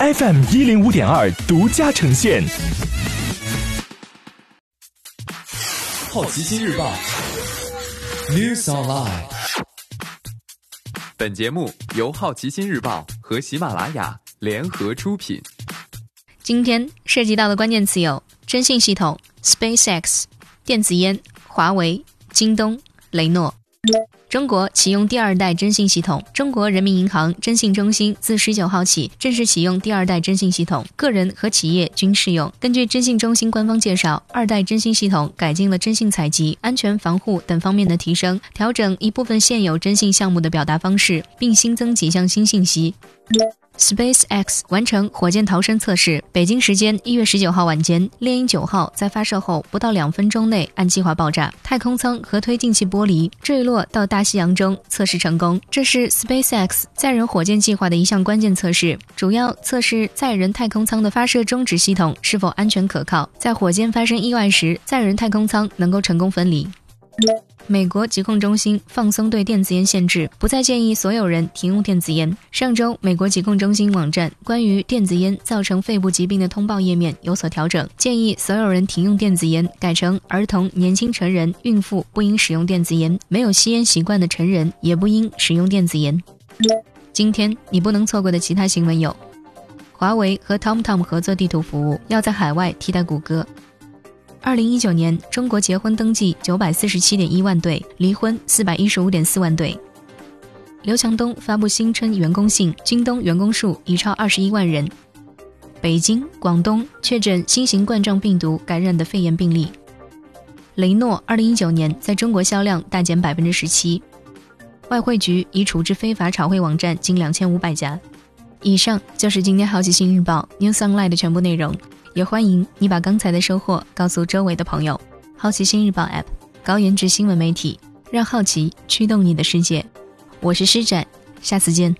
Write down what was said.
FM 一零五点二独家呈现。好奇心日报，News Online。本节目由好奇心日报和喜马拉雅联合出品。今天涉及到的关键词有：征信系统、SpaceX、电子烟、华为、京东、雷诺。中国启用第二代征信系统。中国人民银行征信中心自十九号起正式启用第二代征信系统，个人和企业均适用。根据征信中心官方介绍，二代征信系统改进了征信采集、安全防护等方面的提升，调整一部分现有征信项目的表达方式，并新增几项新信息。SpaceX 完成火箭逃生测试。北京时间一月十九号晚间，猎鹰九号在发射后不到两分钟内按计划爆炸，太空舱和推进器剥离，坠落到大西洋中，测试成功。这是 SpaceX 载人火箭计划的一项关键测试，主要测试载人太空舱的发射终止系统是否安全可靠，在火箭发生意外时，载人太空舱能够成功分离。美国疾控中心放松对电子烟限制，不再建议所有人停用电子烟。上周，美国疾控中心网站关于电子烟造成肺部疾病的通报页面有所调整，建议所有人停用电子烟，改成儿童、年轻成人、孕妇不应使用电子烟，没有吸烟习惯的成人也不应使用电子烟。今天你不能错过的其他新闻有：华为和 TomTom 合作地图服务，要在海外替代谷歌。二零一九年，中国结婚登记九百四十七点一万对，离婚四百一十五点四万对。刘强东发布新春员工信，京东员工数已超二十一万人。北京、广东确诊新型冠状病毒感染的肺炎病例。雷诺二零一九年在中国销量大减百分之十七。外汇局已处置非法炒汇网站近两千五百家。以上就是今天好奇心日报 News Online 的全部内容。也欢迎你把刚才的收获告诉周围的朋友。好奇心日报 App，高颜值新闻媒体，让好奇驱动你的世界。我是施展，下次见。